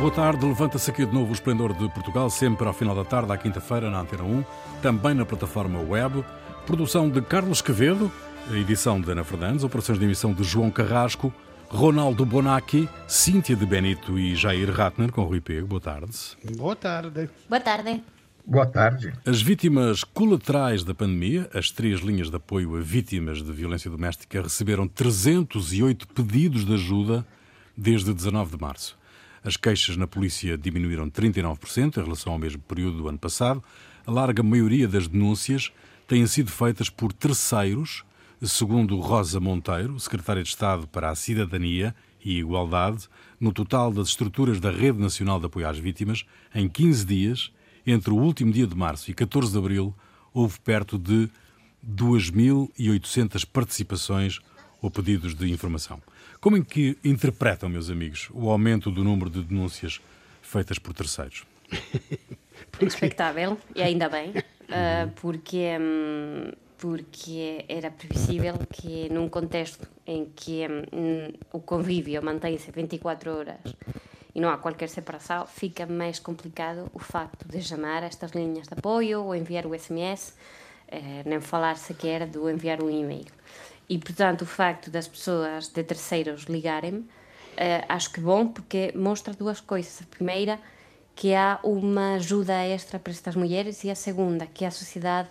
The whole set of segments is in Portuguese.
Boa tarde, levanta-se aqui de novo o Esplendor de Portugal, sempre ao final da tarde, à quinta-feira, na Antena 1, também na plataforma web. Produção de Carlos Quevedo, edição de Ana Fernandes, operações de emissão de João Carrasco, Ronaldo Bonacci, Cíntia de Benito e Jair Ratner, com Rui Pego. Boa tarde. Boa tarde. Boa tarde. Boa tarde. As vítimas colaterais da pandemia, as três linhas de apoio a vítimas de violência doméstica, receberam 308 pedidos de ajuda desde 19 de março. As queixas na polícia diminuíram 39% em relação ao mesmo período do ano passado. A larga maioria das denúncias têm sido feitas por terceiros, segundo Rosa Monteiro, secretária de Estado para a Cidadania e Igualdade. No total das estruturas da Rede Nacional de Apoio às Vítimas, em 15 dias, entre o último dia de março e 14 de abril, houve perto de 2.800 participações ou pedidos de informação. Como é que interpretam, meus amigos, o aumento do número de denúncias feitas por terceiros? Expectável, e ainda bem, uh, porque, um, porque era previsível que num contexto em que um, o convívio mantém-se 24 horas e não há qualquer separação, fica mais complicado o facto de chamar estas linhas de apoio ou enviar o SMS, eh, nem falar sequer do enviar um e-mail. E, portanto, o facto das pessoas de terceiros ligarem, uh, acho que bom, porque mostra duas coisas. A primeira, que há uma ajuda extra para estas mulheres, e a segunda, que a sociedade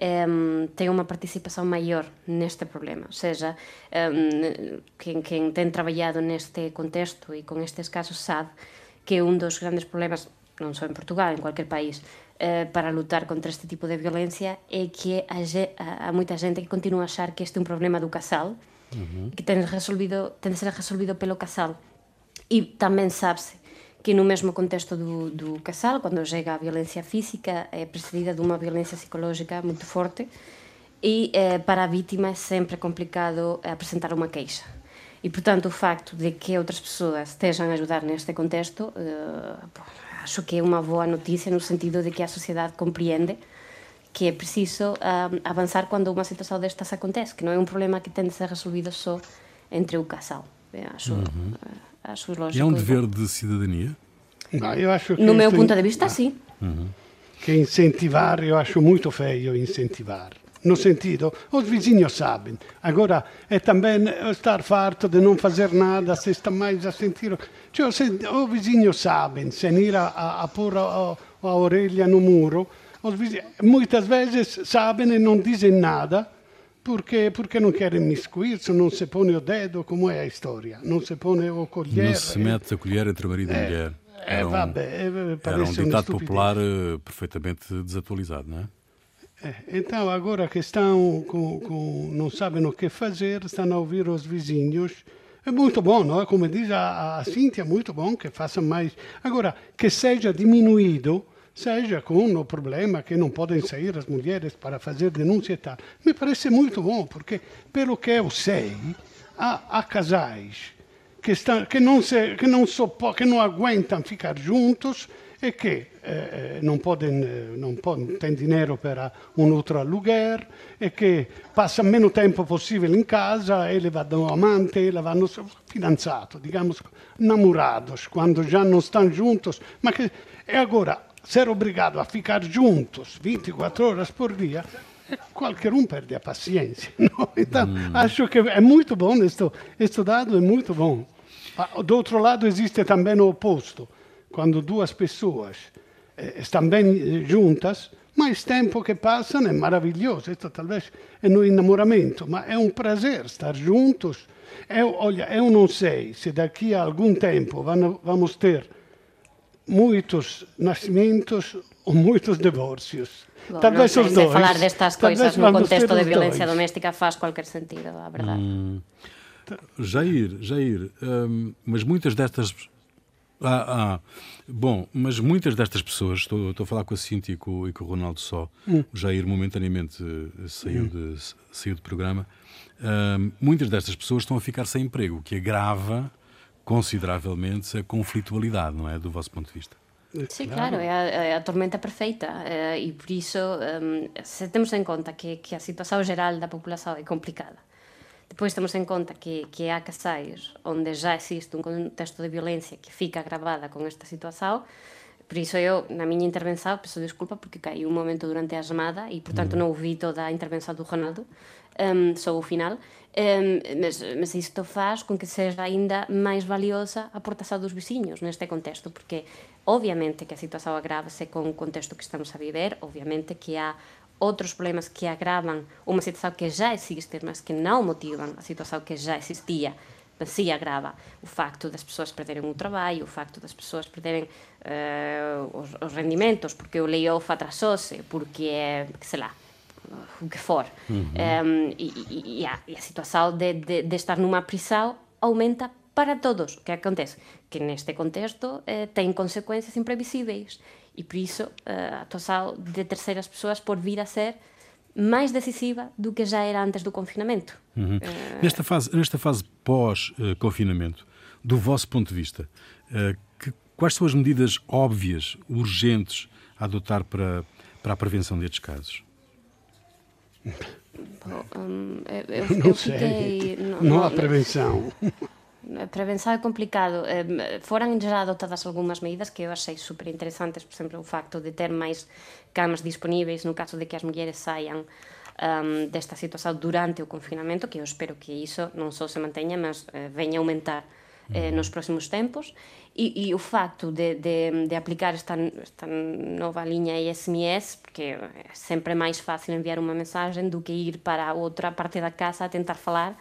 um, ehm, tem uma participação maior neste problema. Ou seja, um, ehm, quem, quem tem trabalhado neste contexto e com estes casos sabe que um dos grandes problemas, não só em Portugal, em qualquer país, uh, para lutar contra este tipo de violência é que há, há muita gente que continua a achar que este é um problema do casal, uhum. que tem, resolvido, tem de ser resolvido pelo casal. E também sabe-se que no mesmo contexto do, do casal, quando chega a violência física, é precedida de uma violência psicológica muito forte e eh, para a vítima é sempre complicado apresentar uma queixa. E, portanto, o facto de que outras pessoas estejam a ajudar neste contexto eh, acho que é uma boa notícia no sentido de que a sociedade compreende que é preciso uh, avançar quando uma situação destas acontece, que não é um problema que tem de ser resolvido só entre o casal. Eu acho, uhum. uh, acho lógico. E é um dever de cidadania? Não, eu acho que no meu ponto de vista, ah. sim. Uhum. Que incentivar, eu acho muito feio incentivar. No sentido, os vizinhos sabem. Agora, é também estar farto de não fazer nada, se está mais a sentir cioè, se o vizinho sabem, se ir a, a, a pôr a, a orelha no muro, vizinhos, muitas vezes sabem e não dizem nada porque, porque não querem miscuir-se, não se põe o dedo, como é a história, não se põe o colher. Não se mete a colher entre marido e é, mulher. É, era um, vabbè, é, era um ditado popular uh, perfeitamente desatualizado, não é? É, então, agora que estão com, com, não sabem o que fazer, estão a ouvir os vizinhos é muito bom, não é? Como diz a, a Cíntia, é muito bom que faça mais. Agora, que seja diminuído, seja com o problema que não podem sair as mulheres para fazer denúncia e tal. Me parece muito bom, porque, pelo que eu sei, há, há casais que, estão, que, não se, que, não que não aguentam ficar juntos e che eh, non, podem, non podem, têm dinheiro para um outro aluguer e che passano meno tempo possibile in casa, ele vanno amante, ele vanno fidanzato, digamos, namorados, quando já não estão juntos, ma che e agora ser obrigado a ficar juntos 24 horas por dia qualquer um perde a paciência. No? Então, mm. acho que é muito bom, este dado é muito bom. Do outro lado, existe também o oposto quando duas pessoas eh, estão bem juntas, mais tempo que passam é maravilhoso. Isso talvez é no enamoramento, mas é um prazer estar juntos. Eu, olha, eu não sei se daqui a algum tempo vamos ter muitos nascimentos ou muitos divórcios. Bom, talvez os dois. falar destas coisas no contexto de violência dois. doméstica faz qualquer sentido, a verdade. Hum. Jair, Jair, hum, mas muitas destas ah, ah, bom, mas muitas destas pessoas, estou, estou a falar com a Cintia e com, e com o Ronaldo só, hum. o Jair momentaneamente eh, saiu, hum. de, saiu do programa, uh, muitas destas pessoas estão a ficar sem emprego, o que agrava consideravelmente a conflitualidade, não é? Do vosso ponto de vista. Sim, claro, é a, é a tormenta perfeita eh, e por isso, um, se temos em conta que, que a situação geral da população é complicada, Depois temos em conta que, que há casais onde já existe um contexto de violência que fica agravada com esta situação, por isso eu, na minha intervenção, peço desculpa porque caí um momento durante a chamada e, portanto, não ouvi toda a intervenção do Ronaldo, um, só o final, um, mas, mas isto faz com que seja ainda máis valiosa a aportação dos vizinhos neste contexto, porque obviamente que a situação agrava-se com o contexto que estamos a viver, obviamente que há outros problemas que agravam uma situação que já existe, mas que não motivam a situação que já existia se agrava o facto das pessoas perderem o trabalho, o facto das pessoas perderem uh, os, os, rendimentos, porque o layoff atrasou-se, porque é, sei lá, o que for. Uhum. Um, e, e, a, e, a, situação de, de, de, estar numa prisão aumenta para todos. O que acontece? Que neste contexto eh, tem consequências imprevisíveis e por isso uh, a atuação de terceiras pessoas pode vir a ser mais decisiva do que já era antes do confinamento. Uhum. Uh... Nesta fase, nesta fase pós-confinamento, do vosso ponto de vista, uh, que, quais são as medidas óbvias, urgentes a adotar para, para a prevenção destes casos? Bom, hum, eu, eu, não eu sei. não, não, há prevenção. Eh, prevensar é complicado. Eh, foran já adotadas algunhas medidas que eu achei superinteresantes, por exemplo o facto de ter máis camas disponíveis no caso de que as mulleres saian um, desta situación durante o confinamento que eu espero que iso non só se manteña mas eh, veña a aumentar eh, nos próximos tempos. E, e o facto de, de, de aplicar esta, esta nova liña SMS porque é sempre máis fácil enviar unha mensaxe do que ir para outra parte da casa a tentar falar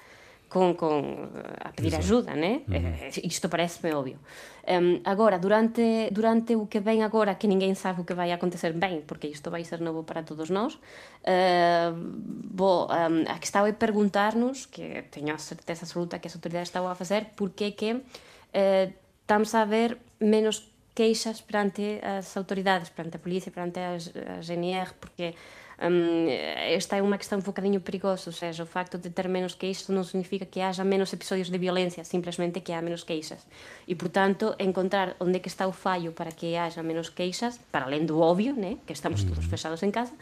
com, com a pedir ajuda, né? Uhum. Isto parece-me óbvio. Um, agora, durante, durante o que vem agora, que ninguém sabe o que vai acontecer bem, porque isto vai ser novo para todos nós, uh, bom, um, a questão é perguntar-nos, que tenho a certeza absoluta que as autoridades estão a fazer, porque que uh, estamos a ver menos queixas perante as autoridades, perante a polícia, perante a, a GNR, porque um, esta é unha questão um bocadinho focadiño perigoso, ou seja, o facto de ter menos queixas non significa que haja menos episodios de violencia, simplemente que há menos queixas. E, portanto, encontrar onde que está o fallo para que haja menos queixas, para além do obvio, né, que estamos todos fechados en casa,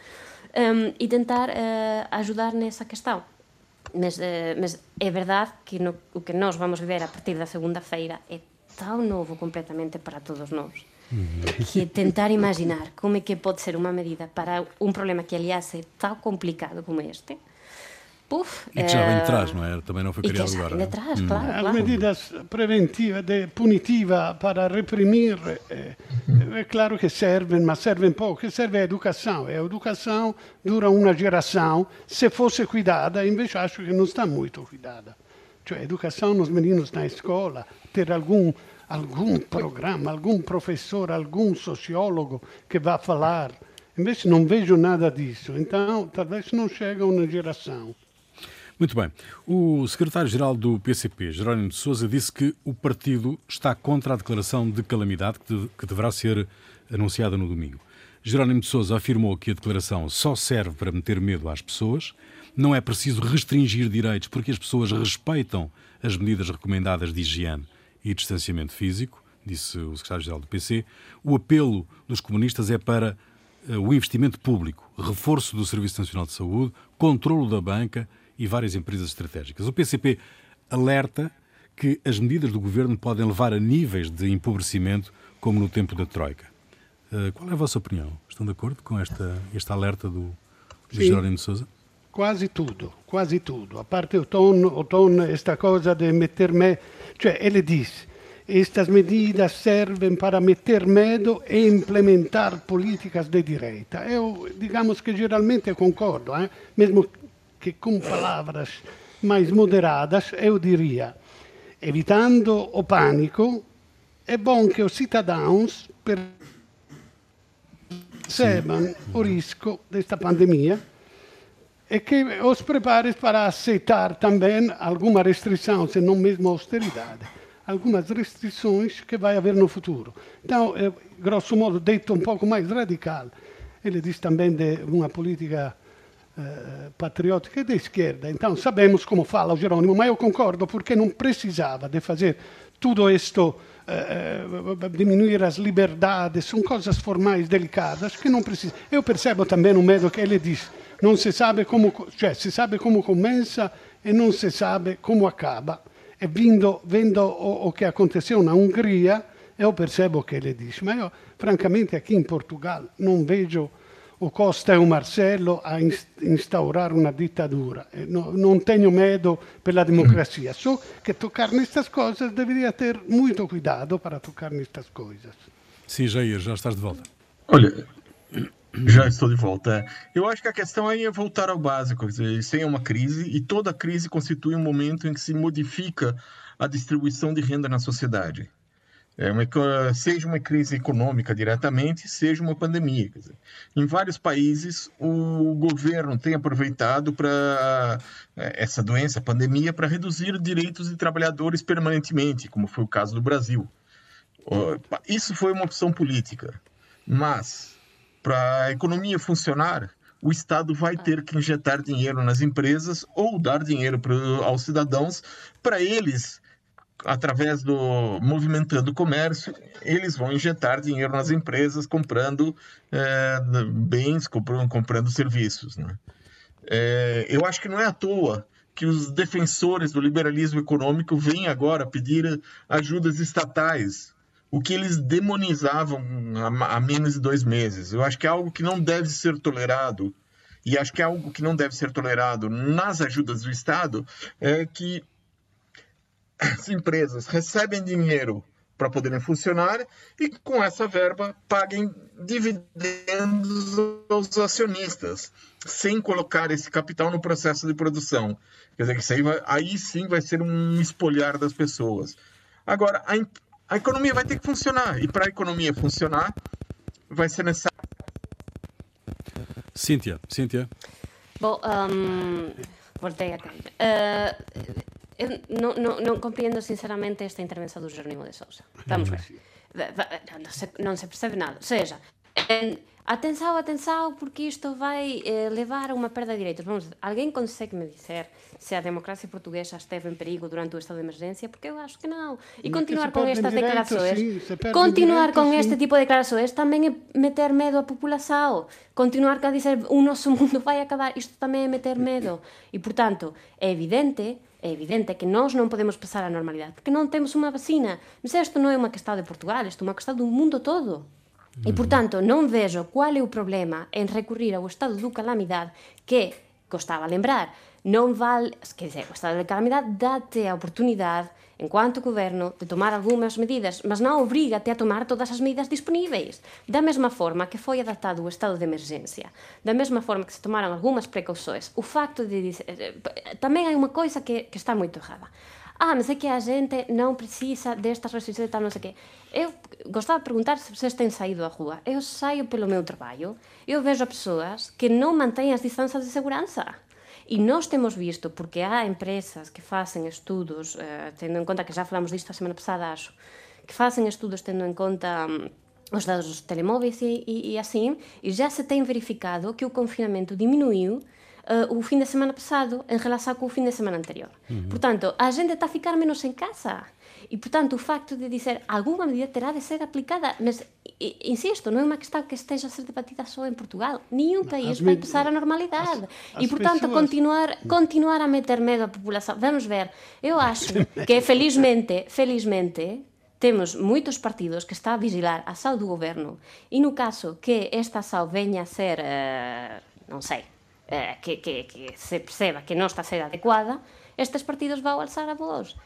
um, e tentar uh, ajudar nessa questão. Mas, uh, eh, mas é verdade que no, o que nós vamos ver a partir da segunda-feira é tão novo completamente para todos nós. que é tentar imaginar como é que pode ser uma medida para um problema que, aliás, é tão complicado como este. Puf, e que já vem de trás, não é? Também não foi criado agora. De trás, hum. claro, claro. As medidas preventivas, de, punitivas para reprimir, é, é claro que servem, mas servem pouco. Que serve a educação. E a educação dura uma geração, se fosse cuidada, invece acho que não está muito cuidada. Cioè, a educação nos meninos na escola, ter algum algum programa, algum professor, algum sociólogo que vá falar. Invece não vejo nada disso. Então, talvez não chega a uma geração. Muito bem. O secretário-geral do PCP, Jerónimo de Sousa, disse que o partido está contra a declaração de calamidade que, deverá ser anunciada no domingo. Jerónimo de Sousa afirmou que a declaração só serve para meter medo às pessoas, não é preciso restringir direitos porque as pessoas respeitam as medidas recomendadas de higiene e distanciamento físico, disse o secretário-geral do PC. O apelo dos comunistas é para uh, o investimento público, reforço do Serviço Nacional de Saúde, controlo da banca e várias empresas estratégicas. O PCP alerta que as medidas do governo podem levar a níveis de empobrecimento como no tempo da Troika. Uh, qual é a vossa opinião? Estão de acordo com esta, este alerta do, do Jerónimo de Sousa? Quase tudo, quase tudo. A parte o tom, o tom esta coisa de meter-me Cioè, ele diz, estas medidas servem para meter medo e implementar políticas de direita. Eu, digamos que geralmente concordo, eh? mesmo que com palavras mais moderadas, eu diria, evitando o pânico, é bom que os cidadãos percebam o risco desta pandemia e que os prepare para aceitar também alguma restrição, se não mesmo austeridade, algumas restrições que vai haver no futuro. Então, é, grosso modo, dito um pouco mais radical, ele diz também de uma política eh, patriótica de esquerda. Então, sabemos como fala o Jerônimo, mas eu concordo, porque não precisava de fazer tudo isto, eh, eh diminuir as liberdades, são coisas formais delicadas que não precisam. Eu percebo também o medo que ele diz, non si sa come, cioè, si sa come comincia e não se sabe como acaba. E vendo, vendo o, o che aconteceu na Hungria, eu percebo che ele diz, ma io francamente aqui em Portugal não vejo o Costa e o Marcelo a instaurar uma ditadura. No, não tenho medo pela democracia, só que tocar nestas coisas deveria ter muito cuidado para tocar nestas coisas. Sim, Jair, já estás de volta. Olha, já estou de volta. Eu acho que a questão aí é voltar ao básico. Sem uma crise, e toda crise constitui um momento em que se modifica a distribuição de renda na sociedade. É uma, seja uma crise econômica diretamente, seja uma pandemia. Dizer, em vários países, o governo tem aproveitado para é, essa doença, a pandemia, para reduzir direitos de trabalhadores permanentemente, como foi o caso do Brasil. Isso foi uma opção política, mas para a economia funcionar, o Estado vai ter que injetar dinheiro nas empresas ou dar dinheiro aos cidadãos para eles através do movimentando o comércio, eles vão injetar dinheiro nas empresas comprando é, bens, comprando, comprando serviços. Né? É, eu acho que não é à toa que os defensores do liberalismo econômico vêm agora pedir ajudas estatais, o que eles demonizavam há, menos de dois meses. Eu acho que é algo que não deve ser tolerado e acho que é algo que não deve ser tolerado nas ajudas do Estado é que as empresas recebem dinheiro para poderem funcionar e com essa verba paguem dividendos aos acionistas, sem colocar esse capital no processo de produção. Quer dizer, que isso aí, vai, aí sim vai ser um espolhar das pessoas. Agora, a, a economia vai ter que funcionar, e para a economia funcionar, vai ser necessário. Cíntia, Cíntia. Bom, um, voltei a. Uh, Eu non, non, non comprendo sinceramente esta intervención do Jerónimo de Sousa. Vamos ver. Non se, non se percebe nada. Seja, en, atensao, atensao, porque isto vai eh, levar a unha perda de direitos. Vamos, alguén consegue me dizer se a democracia portuguesa esteve en perigo durante o estado de emergencia? Porque eu acho que non. E continuar con estas declarações, sí, continuar con sí. este tipo de declarações tamén é meter medo á população. Continuar a dizer o noso mundo vai acabar, isto tamén é meter medo. E, portanto, é evidente é evidente que nós non podemos pasar a normalidade, porque non temos unha vacina. Mas isto non é unha questão de Portugal, isto é unha questão do mundo todo. E, portanto, non vexo qual é o problema en recurrir ao estado do calamidade que, costaba lembrar, non val, quer dizer, o estado de calamidade date a oportunidade enquanto goberno, de tomar algunhas medidas, mas non obriga-te a tomar todas as medidas disponíveis. Da mesma forma que foi adaptado o estado de emergencia, da mesma forma que se tomaron algunhas precauções, o facto de... Eh, tamén hai unha coisa que, que está moito errada. Ah, mas é que a gente non precisa destas restrições e tal, non sei que. Eu gostava de perguntar se vocês têm saído á rua. Eu saio pelo meu traballo, eu vejo a persoas que non mantén as distancias de segurança E nós temos visto, porque há empresas que fazem estudos, eh, tendo em conta que já falamos disto a semana passada, acho, que fazem estudos tendo em conta um, os dados dos telemóveis e, e, e, assim, e já se tem verificado que o confinamento diminuiu uh, o fim de semana passado em relação com o fim de semana anterior. Uhum. Portanto, a gente está a ficar menos em casa. E, portanto, o facto de dizer alguma medida terá de ser aplicada, mas, e, insisto, non é unha questão que esteja a ser debatida só en Portugal. Nenhum país vai passar a normalidade. As, as e, portanto, pessoas... continuar, continuar a meter medo á população. Vamos ver. Eu acho que, felizmente, felizmente, temos moitos partidos que está a vigilar a saúde do governo. e no caso que esta saúde venha a ser, eh, non sei, eh, que, que, que se perceba que non está a ser adecuada, estes partidos vão alzar a voz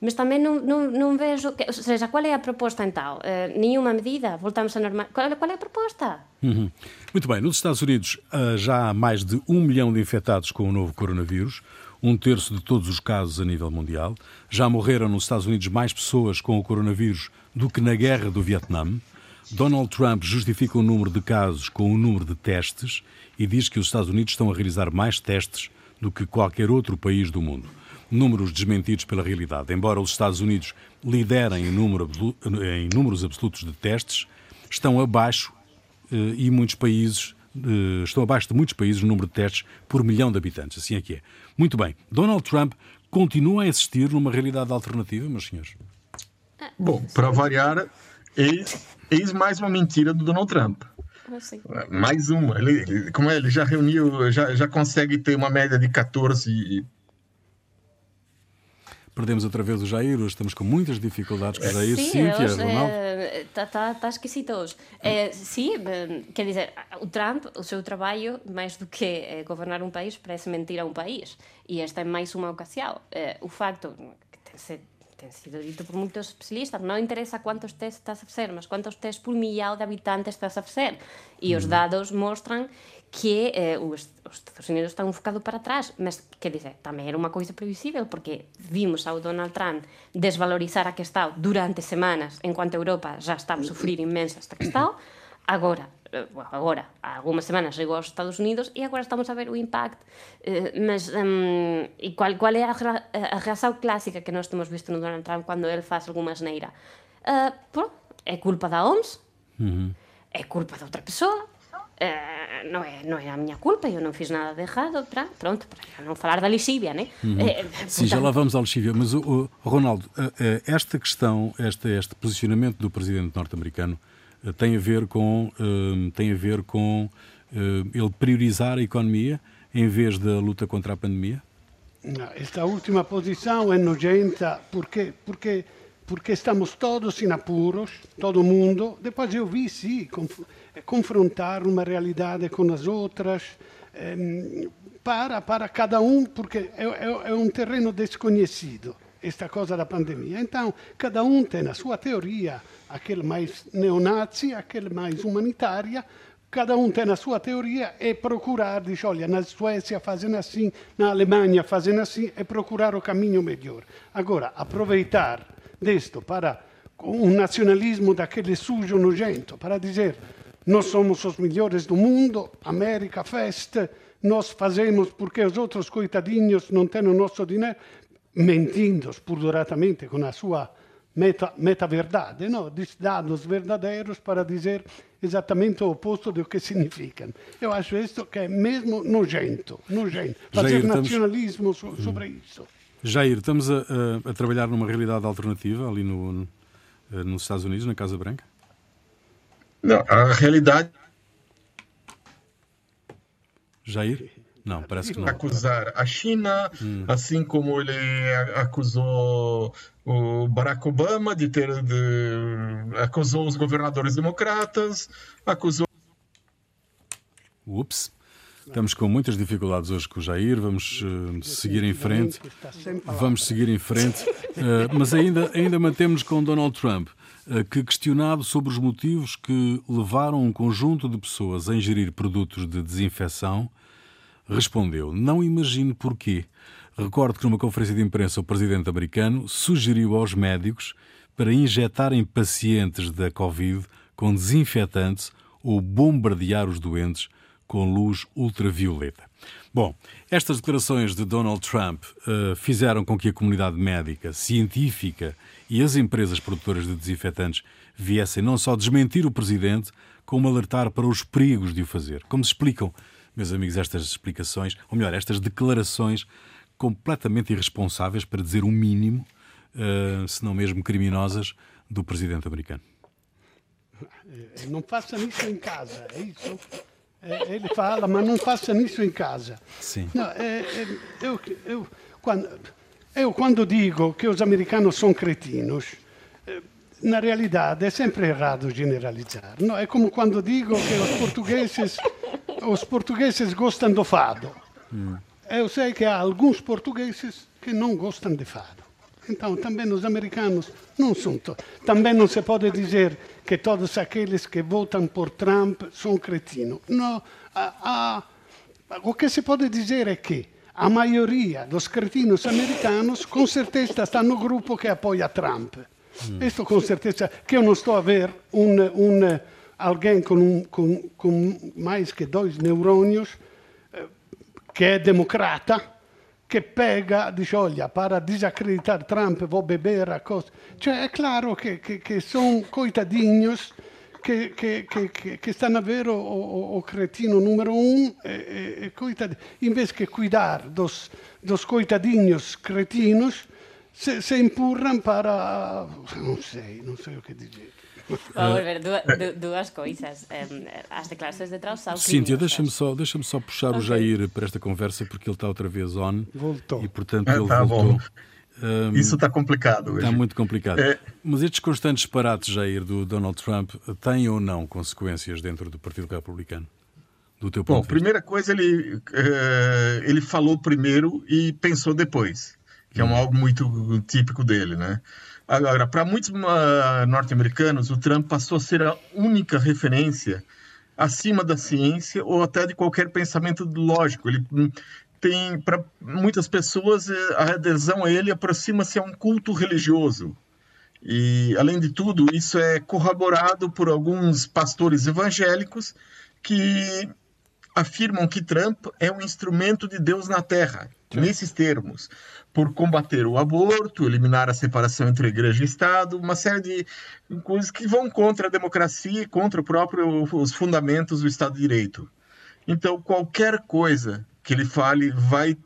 Mas também não, vejo. Que, ou seja, qual é a proposta então? Uh, nenhuma medida? Voltamos a normal. Qual, qual é a proposta? Uhum. Muito bem. Nos Estados Unidos uh, já há mais de um milhão de infectados com o novo coronavírus, um terço de todos os casos a nível mundial. Já morreram nos Estados Unidos mais pessoas com o coronavírus do que na guerra do Vietnã. Donald Trump justifica o número de casos com o número de testes e diz que os Estados Unidos estão a realizar mais testes do que qualquer outro país do mundo números desmentidos pela realidade. Embora os Estados Unidos liderem em, número, em números absolutos de testes, estão abaixo eh, e muitos países eh, estão abaixo de muitos países no número de testes por milhão de habitantes. Assim é que é. Muito bem. Donald Trump continua a insistir numa realidade alternativa, meus senhores? Bom, para variar, eis, eis mais uma mentira do Donald Trump. Mais uma. Ele, ele, como é, ele já reuniu, já, já consegue ter uma média de 14 perdemos outra vez o Jair, hoje estamos com muitas dificuldades com o Jair. Sim, Cíntia, hoje, Ronaldo. Está tá, tá esquisito hoje. É, sim, eh, quer dizer, o Trump, o seu trabalho, mais do que eh, governar um país, parece mentir a um país. E esta é mais uma ocasião. Eh, o facto que tem, se, tem sido dito por muitos especialistas, não interessa quantos testes estás a fazer, mas quantos testes por milhão de habitantes estás a fazer. E os dados mostram que eh, os, os Estados Unidos están un bocado para atrás, mas, que dizer, tamén era unha coisa previsível, porque vimos ao Donald Trump desvalorizar a que está durante semanas, enquanto Europa já está a sufrir inmensa esta que está, agora, eh, bueno, agora, algunhas semanas chegou aos Estados Unidos e agora estamos a ver o impact, eh, mas um, e qual, qual é a, a reação clásica que nós temos visto no Donald Trump cando ele faz alguma asneira? Uh, pô, é culpa da OMS, é culpa de outra pessoa, eh, non, é, non é a miña culpa, eu non fiz nada de errado, pra, pronto, para non falar da lixívia, né? Eh, Sim, já lá vamos ao Lexívia, mas o, o- Ronaldo, eh, eh, esta questão, este, este posicionamento do presidente norte-americano tem a ver com, tem a ver com ele priorizar a economia em vez da luta contra a pandemia? No, Esta última posição é nojenta porque, porque, porque estamos todos em apuros, todo mundo. Depois eu vi, sim, conf- confrontar uma realidade com as outras, ehm, para, para cada um, porque é, é, é um terreno desconhecido, esta coisa da pandemia. Então, cada um tem a sua teoria, aquele mais neonazi, aquele mais humanitária, cada um tem a sua teoria e procurar, diz, olha, na Suécia fazem assim, na Alemanha fazem assim, e procurar o caminho melhor. Agora, aproveitar disto para um nacionalismo daquele sujo nojento, para dizer, nós somos os melhores do mundo, América festa, nós fazemos porque os outros coitadinhos não têm o nosso dinheiro, mentindo purduratamente com a sua meta, meta-verdade, no? diz dados verdadeiros para dizer exatamente o oposto do que significam. Eu acho isso que é mesmo nojento, nojento. Fazer Jair, estamos- nacionalismo so- sobre isso. Jair, estamos a, a- a trabalhar numa realidade alternativa ali no, no- eh, nos Estados Unidos, na Casa Branca? Não, a realidade Jair? Não, parece que não. acusar a China, assim como ele acusou o Barack Obama de ter de, acusou os governadores democratas, acusou Ups. Estamos com muitas dificuldades hoje com o Jair, vamos eh, seguir em frente. Vamos seguir em frente, Eh, mas ainda, ainda mantemos com Donald Trump, eh, que questionado sobre os motivos que levaram um conjunto de pessoas a ingerir produtos de desinfecção, respondeu: Não imagino porquê. Recordo que numa conferência de imprensa o presidente americano sugeriu aos médicos para injetarem pacientes da Covid com desinfetantes ou bombardear os doentes com luz ultravioleta. Bom, estas declarações de Donald Trump eh, fizeram com que a comunidade médica, científica e as empresas produtoras de desinfetantes viessem não só desmentir o presidente, como alertar para os perigos de o fazer. Como se explicam, meus amigos, estas explicações, ou melhor, estas declarações completamente irresponsáveis, para dizer o mínimo, eh, se não mesmo criminosas, do presidente americano? Non façam isso em casa, é isso? Eh, Ele fala, mas não façam isso em casa. Sim. No, eh, eh, eu, eu, quando, eu quando digo que os americanos são cretinos, eh, na realidade é sempre errado generalizar. No? É como quando digo que os portugueses, os portugueses gostam do fado. Eu sei que há alguns portugueses que não gostam de fado. Então, também os americanos não são. Também não se pode dizer que todos aqueles que votam por Trump são cretinos. Não, há- há- o que se pode dizer é que a maioria dos cretinos americanos com certeza está no grupo que apoia Trump. Isto com certeza, que eu não estou a ver um, um, alguém com, um, com, com mais que dois neurônios que é democrata, che pega, dice, olha, para desacreditar Trump vou beber a coisa. Cioè, é claro que, que, que são coitadinhos que, que, que, que, que stanno a ver o, o, o cretino número um, e, e, e coitad... in vez que cuidar dos, dos coitadinhos cretinos, se, se empurram para... Não sei, não sei o que dizer. Vamos ver, dúas, du- dúas coisas. As declarações de Trump são Cíntia, deixa-me só, deixa só puxar o Ok. Jair para esta conversa, porque ele está outra vez on. Voltou. E, portanto, Ah, ele tá voltou. bom. Um, Isso está complicado. Está muito complicado. É... Mas estes constantes disparates, Jair, do Donald Trump, têm ou não consequências dentro do Partido Republicano? Do teu ponto Bom, primeira coisa, ele, uh, ele falou primeiro e pensou depois, que hum. é um, algo muito típico dele, né? Agora, para muitos uh, norte-americanos, o Trump passou a ser a única referência acima da ciência ou até de qualquer pensamento lógico. Ele hum, tem, para muitas pessoas, eh, a adesão a ele aproxima-se a um culto religioso. E, além de tudo, isso é corroborado por alguns pastores evangélicos que afirmam que Trump é um instrumento de Deus na Terra, Sim. nesses termos, por combater o aborto, eliminar a separação entre igreja e Estado, uma série de coisas que vão contra a democracia e contra o próprio, os fundamentos do Estado de Direito. Então, qualquer coisa que ele fale vai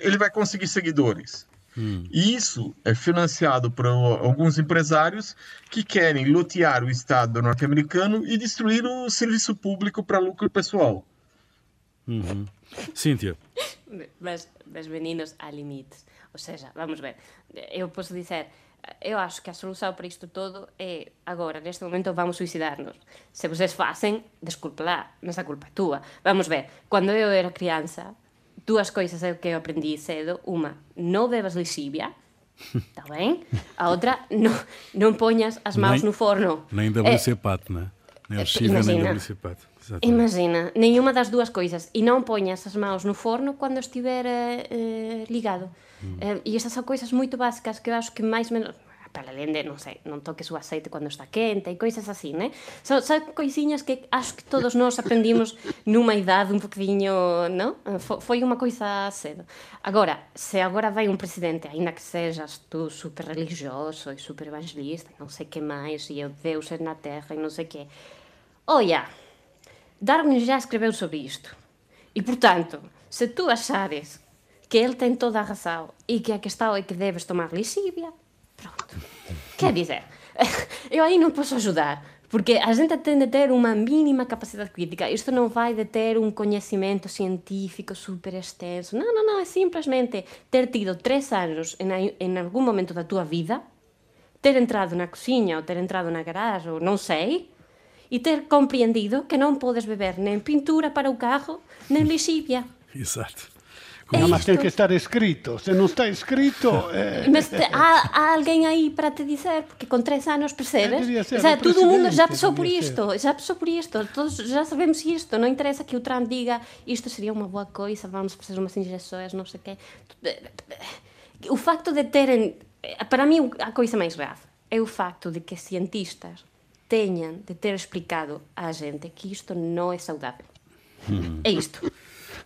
ele vai conseguir seguidores. Hum. E isso é financiado por alguns empresários que querem lotear o Estado norte-americano e destruir o serviço público para lucro pessoal. Uhum. Cíntia. Mas, mas, meninos, há limites. Ou seja, vamos ver, eu posso dizer, eu acho que a solução para isto todo é agora, neste momento, vamos suicidar-nos. Se vocês fazem, desculpa lá, mas a culpa é tua. Vamos ver, quando eu era criança, duas coisas é que eu aprendi cedo. Uma, não bebas lixívia, está bem? A outra, não, não ponhas as mãos nem, no forno. Nem WC é, pato, né? Nem lixívia, imagina, nem WC pato. Exatamente. Imagina, nenhuma das duas coisas. E não ponhas as mãos no forno quando estiver uh, ligado. Hum. Uh, e estas são coisas muito básicas que eu acho que mais ou menos para além de, não sei, não toques o aceite quando está quente e coisas assim, né? São, são coisinhas que acho que todos nós aprendimos numa idade um pouquinho, não? Foi uma coisa cedo. Agora, se agora vai um presidente, ainda que sejas tu super religioso e super evangelista, não sei que mais, e o Deus é na terra e não sei que, olha, Darwin já escreveu sobre isto. E, portanto, se tu achares que ele tem toda a razão e que a questão é que deves tomar lixívia, Pronto. Quer dizer, eu aí não posso ajudar, porque a gente tem de ter uma mínima capacidade crítica. Isto não vai de ter um conhecimento científico super extenso. Não, não, não. É simplesmente ter tido três anos em, em algum momento da tua vida, ter entrado na cozinha ou ter entrado na garagem, ou não sei, e ter compreendido que não podes beber nem pintura para o carro, nem lixívia. Exato. Não, mas tem que estar escrito. Se não está escrito. É... Mas te, há, há, alguém aí para te dizer, porque com três anos percebes. É, o sea, todo o mundo já passou por isto, ser. já passou por isto, todos já sabemos isto. Não interessa que o Trump diga isto seria uma boa coisa, vamos fazer umas injeções, não sei o quê. O facto de terem. Para mim, a coisa mais grave é o facto de que cientistas tenham de ter explicado à gente que isto não é saudável. Hum. É isto.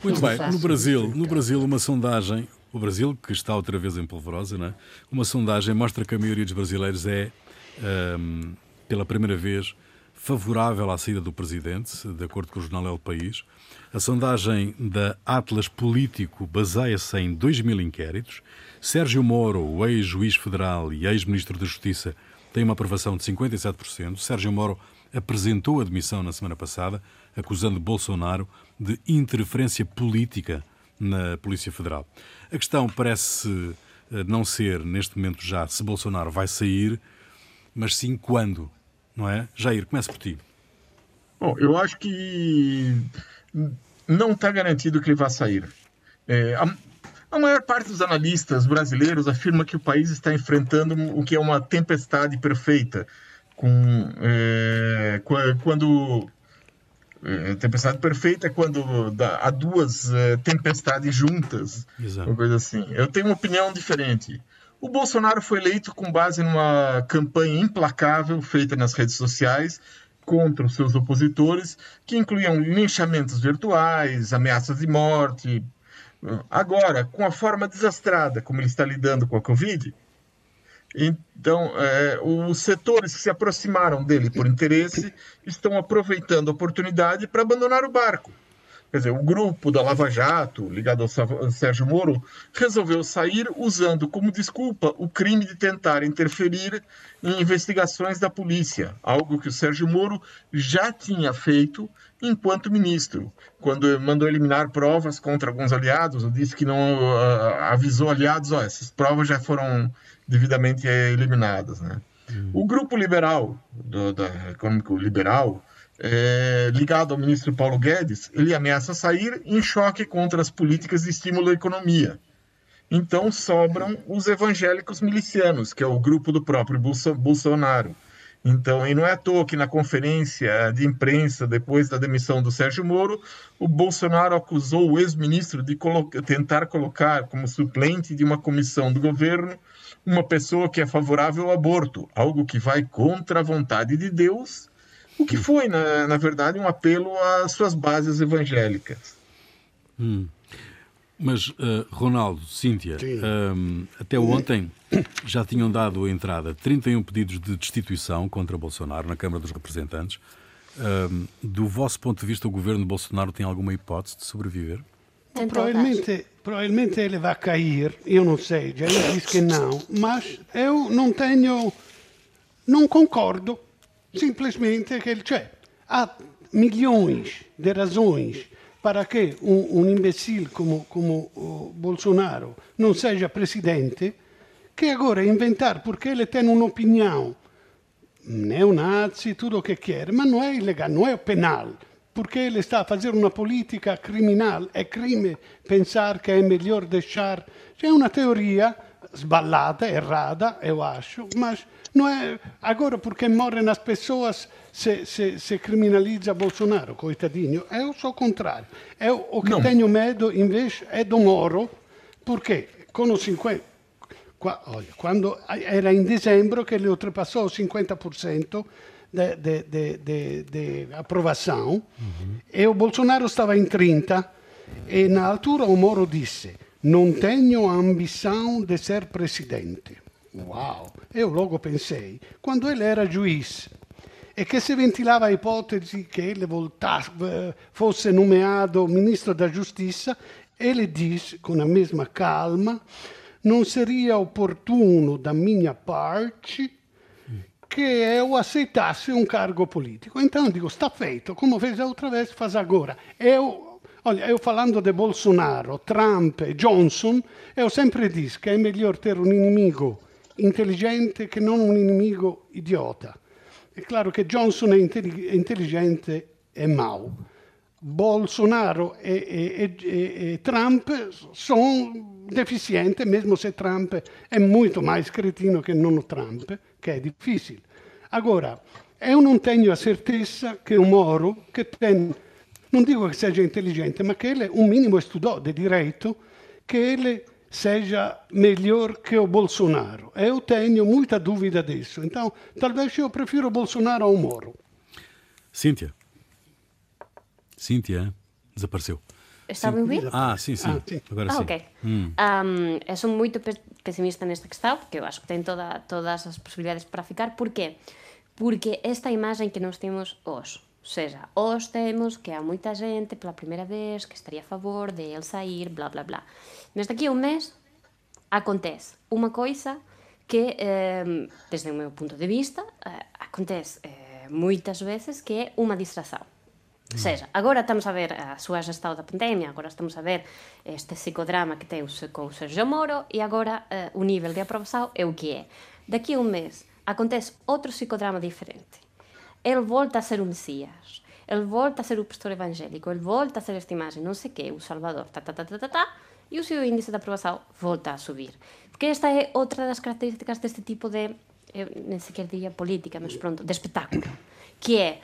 Muito bem, no Brasil, no Brasil, uma sondagem, o Brasil, que está outra vez em polvorosa, não é? uma sondagem mostra que a maioria dos brasileiros é, um, pela primeira vez, favorável à saída do presidente, de acordo com o jornal El País. A sondagem da Atlas Político baseia-se em 2 mil inquéritos. Sérgio Moro, o ex-juiz federal e ex-ministro da Justiça, tem uma aprovação de 57%. Sérgio Moro apresentou a demissão na semana passada, acusando Bolsonaro de interferência política na Polícia Federal. A questão parece eh, não ser, neste momento já, se Bolsonaro vai sair, mas sim quando, não é? Jair, comece por ti. Bom, eu acho que não está garantido que ele vá sair. É, a, maior parte dos analistas brasileiros afirma que o país está enfrentando o que é uma tempestade perfeita, com, é, quando é, tempestade perfeita é quando dá, há duas é, tempestades juntas, Exato. uma coisa assim. Eu tenho uma opinião diferente. O Bolsonaro foi eleito com base numa campanha implacável feita nas redes sociais contra os seus opositores, que incluíam linchamentos virtuais, ameaças de morte. Agora, com a forma desastrada como ele está lidando com a Covid, então, é, os setores que se aproximaram dele por interesse estão aproveitando a oportunidade para abandonar o barco. Quer dizer, o grupo da Lava Jato, ligado ao Sérgio Moro, resolveu sair usando como desculpa o crime de tentar interferir em investigações da polícia, algo que o Sérgio Moro já tinha feito enquanto ministro, quando mandou eliminar provas contra alguns aliados, ou disse que não uh, avisou aliados, ó, essas provas já foram devidamente eliminadas, né? Hum. O grupo liberal, do, da econômico liberal, é, ligado ao ministro Paulo Guedes, ele ameaça sair em choque contra as políticas de estímulo à economia. Então sobram os evangélicos milicianos, que é o grupo do próprio Bolsonaro. Então, e não é à toa que na conferência de imprensa depois da demissão do Sérgio Moro, o Bolsonaro acusou o ex-ministro de colo tentar colocar como suplente de uma comissão do governo uma pessoa que é favorável ao aborto, algo que vai contra a vontade de Deus o que foi, na, na verdade, um apelo às suas bases evangélicas. Hum. Mas, uh, Ronaldo, Cíntia, um, até ontem já tinham dado a entrada 31 pedidos de destituição contra Bolsonaro na Câmara dos Representantes. Um, do vosso ponto de vista, o governo de Bolsonaro tem alguma hipótese de sobreviver? Provavelmente, provavelmente ele vai cair, eu não sei, já disse que não, mas eu não tenho, não concordo simplesmente que ele, cioè, há milhões de razões para que um, um imbecille como, como uh, Bolsonaro não seja presidente, que agora inventar, porque ele tem un'opinião neonazi, tudo o que quer, mas não é ilegal, não é penal, porque ele está a fazer uma política criminal, é crime pensar que é melhor deixar. C'è uma teoria sballata, errada, eu acho, mas não é agora porque morrem as pessoas se, se, se criminalizza Bolsonaro, coitadinho. Eu sou o contrário. Eu, o que não. tenho medo invece é do Moro, porque com os 50 olha, quando era in dezembro che ele ultrapassou o 50% de, de, de, de, de aprovação uhum. e o Bolsonaro stava in 30 e na altura o Moro disse non tenho ambição de ser presidente. Uau! Eu logo pensei, quando ele era juiz e che si ventilava ipotesi che ele voltasse, fosse nomeado ministro da Giustizia, ele disse, com a mesma calma, non seria opportuno da minha parte che eu aceitasse um cargo político. Então, digo, está feito, como fez a outra vez, faz agora. Eu, olha, eu falando de Bolsonaro, Trump e Johnson, eu sempre disse que é melhor ter um inimigo intelligente che non un nemico idiota. È chiaro che Johnson è, intellig- intelligente e mau. Bolsonaro e, e, e, e Trump sono deficienti, mesmo se Trump è molto mais cretino che non Trump, che è difficile. Agora, eu non tenho a certeza che un Moro, che ten, non dico che sia intelligente, ma che ele un minimo estudò di diritto, che ele seja melhor que o Bolsonaro. Eu tenho muita dúvida disso. Então, talvez eu prefiro o Bolsonaro ao Moro. Cíntia. Cíntia, desapareceu. Está a ouvir? Ah, sim, sim. Ah, sim. Agora ah, sim. ok. Hum. Um, eu sou muito pessimista nesta questão, porque eu acho que tem toda, todas as possibilidades para ficar. Por quê? Porque esta imagem que nós temos hoje, ou seja, hoje temos que há muita gente pela primeira vez que estaria a favor de ele sair, blá blá blá. Mas daqui a um mês acontece uma coisa que, eh, desde o meu ponto de vista, eh, acontece eh, muitas vezes que é uma distração. Ou seja, agora estamos a ver a súa gestão da pandemia, agora estamos a ver este psicodrama que tem com o Sergio Moro e agora eh, o nível de aprovação é o que é. Daqui a um mês acontece outro psicodrama diferente. Ele volta a ser o Messias, ele volta a ser o pastor evangélico, ele volta a ser esta imagem, não sei o quê, o Salvador, tá, tá, tá, tá, tá, tá, e o seu índice de aprovação volta a subir. Porque esta é outra das características deste tipo de, eu nem sequer diria política, mas pronto, de espetáculo, que é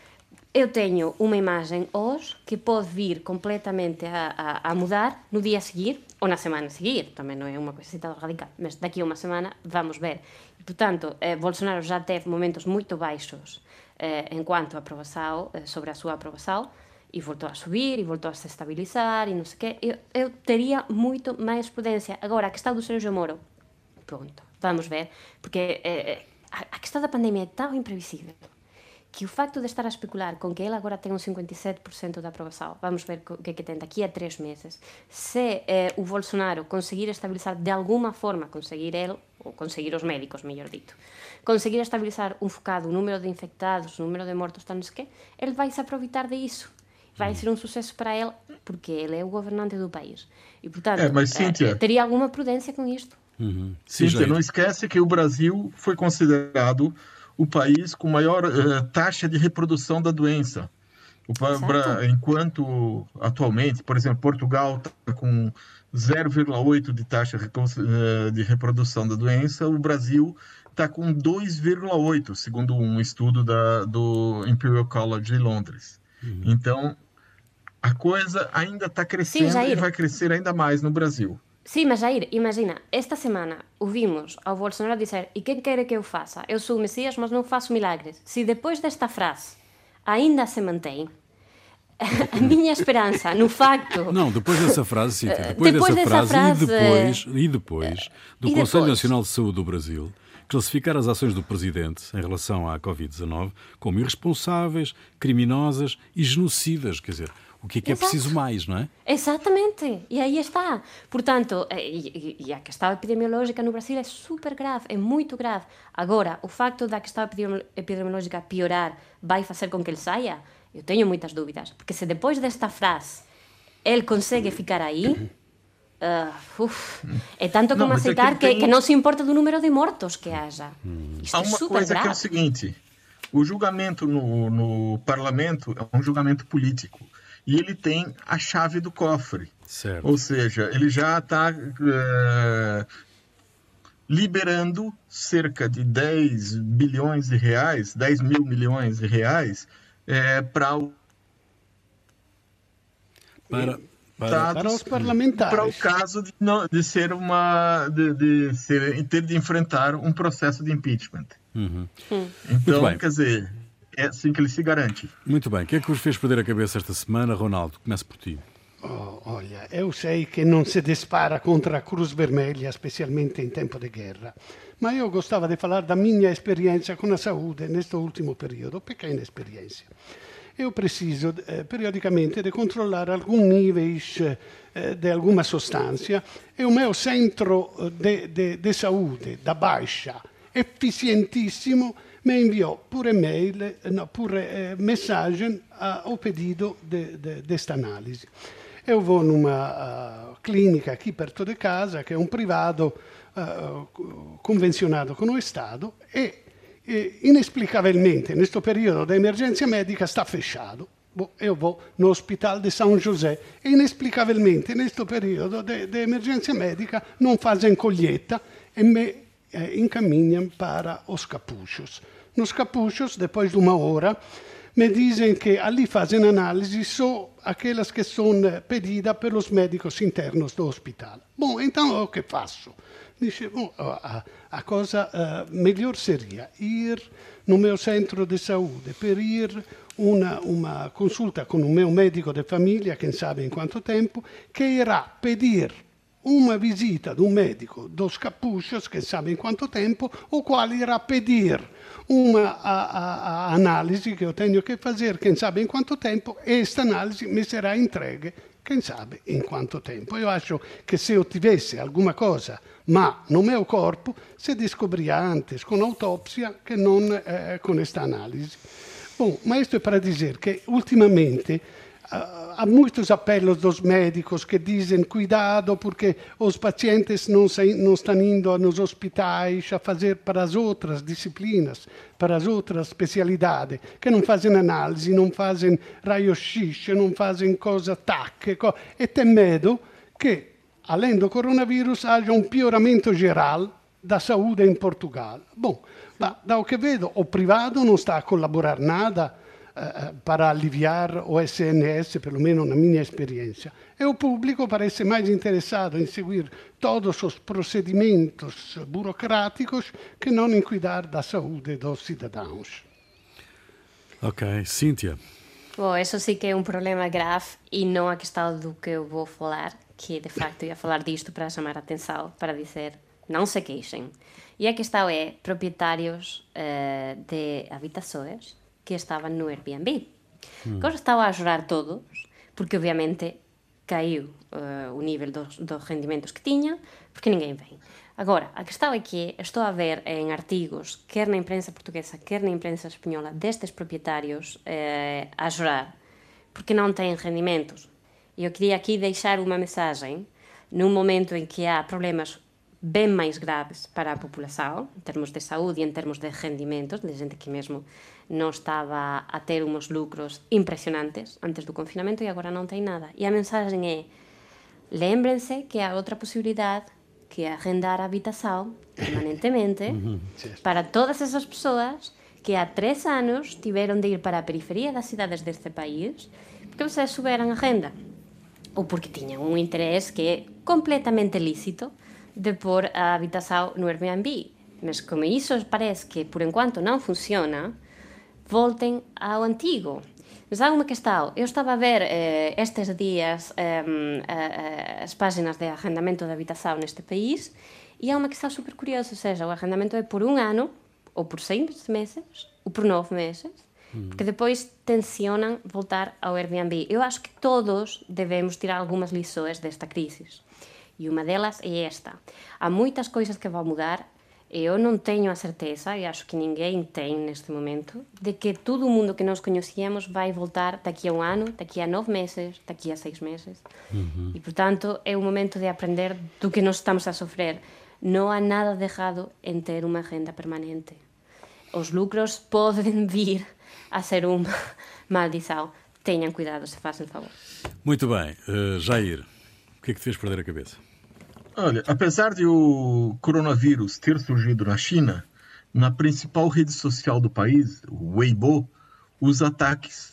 eu tenho uma imagem hoje que pode vir completamente a, a, a, mudar no dia a seguir ou na semana a seguir. Também não é uma coisa tão radical, mas daqui a uma semana vamos ver. Portanto, eh, Bolsonaro já teve momentos muito baixos eh, enquanto aprovação, eh, sobre a sua aprovação, e voltou a subir e voltou a se estabilizar e não sei o quê. Eu, eu teria muito mais prudência. Agora, a questão do Sérgio Moro, pronto, vamos ver, porque eh, a, a questão da pandemia é tão imprevisível que o facto de estar a especular com que ele agora tem um 57% da aprovação, vamos ver o que que tem daqui a três meses, se eh, o Bolsonaro conseguir estabilizar de alguma forma, conseguir ele, ou conseguir os médicos, melhor dito, conseguir estabilizar um focado, o número de infectados, o número de mortos, tantos que, ele vai se aproveitar disso. Vai ser um sucesso para ele, porque ele é o governante do país. E, portanto, é, mas, Cíntia, eh, teria alguma prudência com isto. Uhum. Cíntia, não esquece que o Brasil foi considerado o país com maior uh, taxa de reprodução da doença. O, pra, enquanto atualmente, por exemplo, Portugal está com 0,8 de taxa de reprodução da doença, o Brasil está com 2,8, segundo um estudo da, do Imperial College de Londres. Uhum. Então, a coisa ainda está crescendo Sim, e vai crescer ainda mais no Brasil. Sim, mas Jair, imagina, esta semana ouvimos ao Bolsonaro dizer e quem quer que eu faça? Eu sou o Messias, mas não faço milagres. Se depois desta frase ainda se mantém, a minha esperança no facto... Não, depois dessa frase, sim, depois, depois dessa, frase, frase, e depois, e depois do e Conselho depois? Nacional de Saúde do Brasil classificar as ações do Presidente em relação à Covid-19 como irresponsáveis, criminosas e genocidas, quer dizer, o que é que é preciso mais, não é? Exatamente, e aí está. Portanto, eh, e, e, a questão epidemiológica no Brasil é super grave, é muito grave. Agora, o facto da questão epidemiológica piorar vai fazer com que ele saia? Eu tenho muitas dúvidas, porque se depois desta frase ele consegue ficar aí, uh, uf, é tanto como não, aceitar que, tem... que, não se importa do número de mortos que haja. Hum. Isto Há uma é super coisa grave. que é o seguinte, o julgamento no, no parlamento é um julgamento político e ele tem a chave do cofre. Certo. Ou seja, ele já está é, liberando cerca de 10 bilhões de reais, 10 mil milhões de reais é, para o. Para, para, para os parlamentares. Para o caso de, não, de ser uma. de, de ser, ter de enfrentar um processo de impeachment. Uhum. Então, quer dizer, é assim que ele se garante. Muito bem. O que é que vos fez perder a cabeça esta semana, Ronaldo? Começa por ti. Oh, olha, eu sei che non si dispara contro a Cruz Vermelha, specialmente in tempo di guerra, ma io gostava di parlare da mia esperienza con la salute questo ultimo periodo, pequena esperienza. Eu preciso eh, periodicamente di controllare alcuni níveis eh, di alguma sostanza e il mio centro di salute da baixa, efficientissimo, me enviou por e-mail, não, por eh, mensagem ao pedido de, de, desta análise. Eu vou numa uh, clínica aqui perto de casa, que é um privado uh, convencionado com o Estado, e, e inexplicavelmente, neste período da emergência médica, está fechado. Bom, eu vou no Hospital de São José e, inexplicavelmente, neste período de, emergência médica, não fazem colheita e me eh, encaminham para os capuchos. Nos capuchos, depois de uma hora, me dizem que ali fazem análise só aquelas que são pedidas pelos médicos internos do hospital. Bom, então o que faço? Dice, bom, a, a coisa uh, melhor seria ir no meu centro de saúde per ir uma, uma consulta com o meu médico de família, quem sabe em quanto tempo, que irá pedir uma visita de um médico dos capuchos, que sabe em quanto tempo, o qual irá pedir uma a, a, a análise que eu tenho que fazer, quem sabe em quanto tempo, e esta análise me será entregue, quem sabe em quanto tempo. Eu acho que se eu tivesse alguma coisa ma no meu corpo, se descobria antes com autópsia que não eh, com esta análise. Bom, mas isto é para dizer que ultimamente há muitos apelos dos médicos que dizem cuidado porque os pacientes não, não estão indo nos hospitais a fazer para as outras disciplinas, para as outras especialidades, que não fazem análise, não fazem raio-x, não fazem coisa TAC, e tem medo que, além do coronavírus, haja um pioramento geral da saúde em Portugal. Bom, ma da o que vedo, o privado não está a colaborar nada para aliviar o SNS, pelo menos na minha experiência. E o público parece mais interessado em seguir todos os procedimentos burocráticos que não em cuidar da saúde dos cidadãos. Ok, Cíntia. Bom, isso sim que é um problema grave e não a questão do que eu vou falar, que de facto ia falar disto para chamar a atenção, para dizer não se queixem. E a questão é proprietários uh, de habitações que estaban no Airbnb. Mm. Que os estaba a xorar todos, porque obviamente caiu uh, o nível dos, dos rendimentos que tiña, porque ninguén vem. Agora, a questão é que estou a ver em artigos, quer na imprensa portuguesa, quer na imprensa espanhola, destes proprietários eh, a chorar, porque não têm rendimentos. E eu queria aqui deixar uma mensagem, num momento em que há problemas bem mais graves para a população, em termos de saúde e em termos de rendimentos, de gente que mesmo non estaba a ter uns lucros impresionantes antes do confinamento e agora non ten nada. E a mensaxe é lembrense que há outra posibilidad que é arrendar a habitación permanentemente para todas esas persoas que há tres anos tiveron de ir para a periferia das cidades deste país porque vocês suberan a renda ou porque tiñan un interés que é completamente lícito de pôr a habitación no Airbnb. Mas como isso parece que por enquanto não funciona, voltem ao antigo. Mas há uma questão. Eu estava a ver eh, estes dias eh, as páginas de arrendamento de habitação neste país e há uma questão super curiosa, ou seja, o arrendamento é por um ano, ou por seis meses, ou por nove meses, uhum. porque depois tensionam voltar ao Airbnb. Eu acho que todos devemos tirar algumas lições desta crise. E uma delas é esta. Há muitas coisas que vão mudar eu não tenho a certeza, e acho que ninguém tem neste momento, de que todo o mundo que nós conhecíamos vai voltar daqui a um ano, daqui a nove meses, daqui a seis meses. Uhum. E, portanto, é o momento de aprender do que nós estamos a sofrer. Não há nada de errado em ter uma renda permanente. Os lucros podem vir a ser uma maldição. Tenham cuidado, se fazem favor. Muito bem. Uh, Jair, o que é que te fez perder a cabeça? Olha, apesar de o coronavírus ter surgido na China, na principal rede social do país, o Weibo, os ataques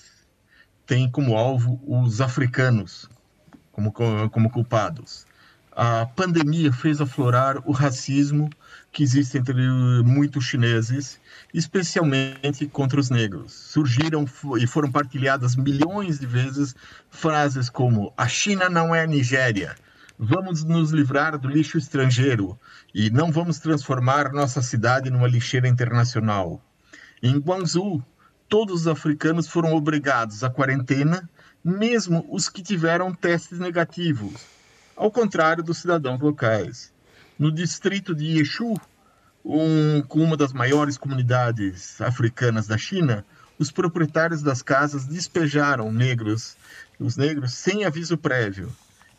têm como alvo os africanos como, como culpados. A pandemia fez aflorar o racismo que existe entre muitos chineses, especialmente contra os negros. Surgiram e foram partilhadas milhões de vezes frases como: a China não é a Nigéria Vamos nos livrar do lixo estrangeiro e não vamos transformar nossa cidade numa lixeira internacional. Em Guangzhou, todos os africanos foram obrigados à quarentena, mesmo os que tiveram testes negativos, ao contrário dos cidadãos locais. No distrito de Yeshu, um, com uma das maiores comunidades africanas da China, os proprietários das casas despejaram negros, os negros sem aviso prévio.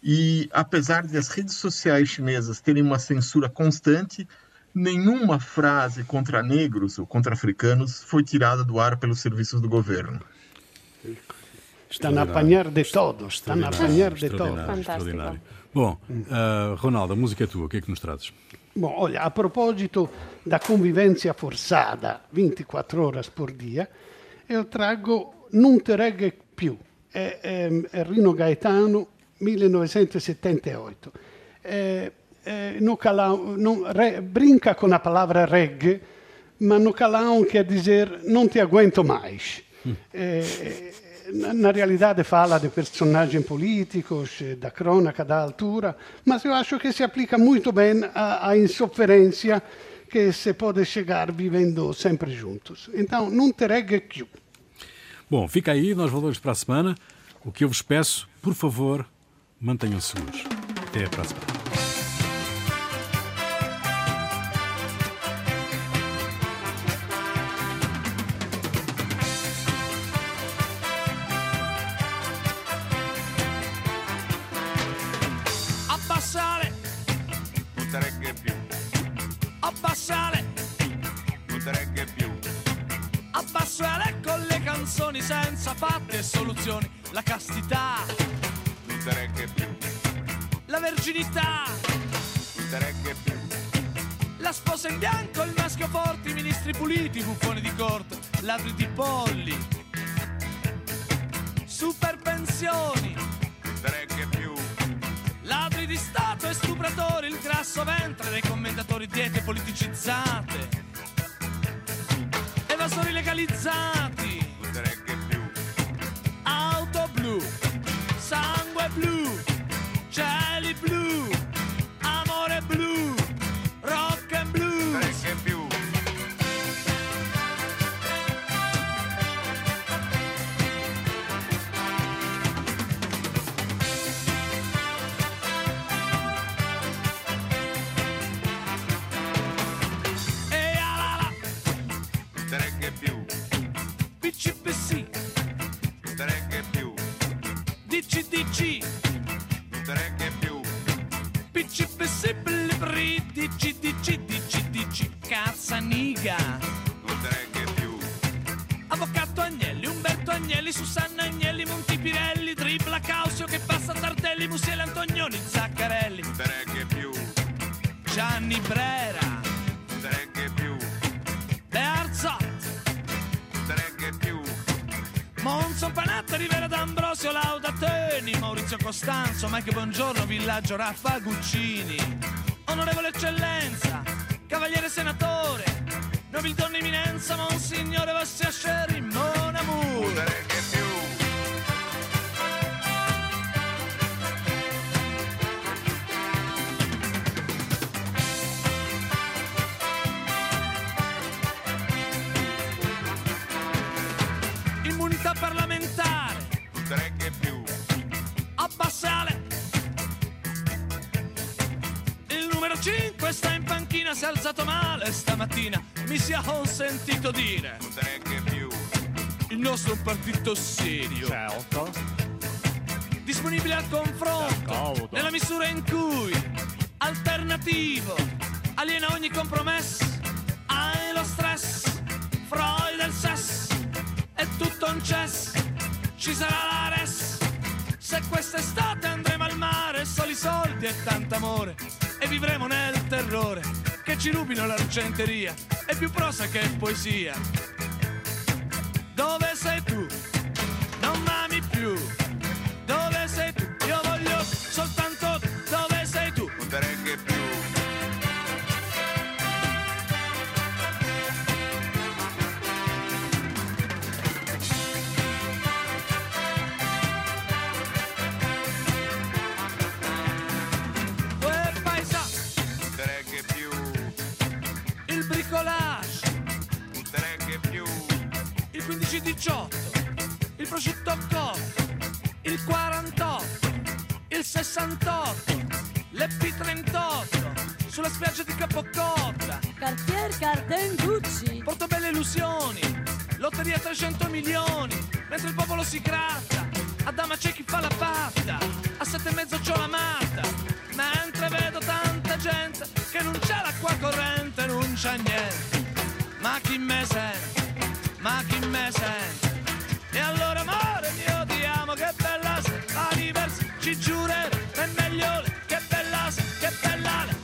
E apesar de as redes sociais chinesas terem uma censura constante, nenhuma frase contra negros ou contra africanos foi tirada do ar pelos serviços do governo. Está na apanhar de todos, está na apanhar de todos. Extraordinário. Bom, uh, Ronaldo, a música é tua, o que é que nos trazes? Bom, olha, a propósito da convivência forçada 24 horas por dia, eu trago Non te regge più. È, è, è Rino Gaetano 1978. Eh, eh, no calão, não, re, brinca com a palavra reggae, mas no calão quer dizer não te aguento mais. Hum. Eh, na, na, realidade fala de personagens políticos, da crônica, da altura, mas eu acho que se aplica muito bem à, insofferência que se pode chegar vivendo sempre juntos. Então, não te reggae più. Bom, fica aí, nós voltamos para a semana. O que eu vos peço, por favor, Mantenham-se seguros. Até a próxima. Abbassare, non te regge più. Abbassare, non te regge più. Abbassare con le canzoni senza fatti e soluzioni. La castità reggae più. La verginità, tutte reggae più. La sposa in bianco, il maschio forte, i ministri puliti, buffoni di corte, ladri di polli. Super pensioni, tutte reggae più. Ladri di Stato e stupratori, il grasso ventre dei commentatori diete politicizzate. Evasori legalizzati, tutte reggae più. Auto blu sangue vois blue, blue. Mike Buongiorno, Villaggio Raffa Guccini, Onorevole Eccellenza, Cavaliere Senatore, Nobildonna Eminenza, Monsignore Vassia Sherry, Mon Amour. Immunità parlamentare, 5 sta in panchina, si è alzato male stamattina, mi sia consentito dire. non più, Il nostro è partito serio, Certo. disponibile al confronto, nella misura in cui alternativo aliena ogni compromesso, hai lo stress, Freud il sesso, è tutto un cess, ci sarà la res. Se quest'estate andremo al mare, soli soldi e tanto amore, e vivremo nel terrore che ci rubino l'argenteria, è più prosa che poesia. Dove sei tu? Il 68, l'Ep38, sulla spiaggia di Capocotta, Cartier Carden Gucci. Portobelle illusioni, lotteria 300 milioni, mentre il popolo si gratta, a dama c'è chi fa la patta, a sette e mezzo c'ho la matta, mentre vedo tanta gente che non c'è l'acqua corrente, non c'è niente, ma chi me sente, ma chi me sente, e allora amore mio ti ci giurerò, è meglio, che bella che bella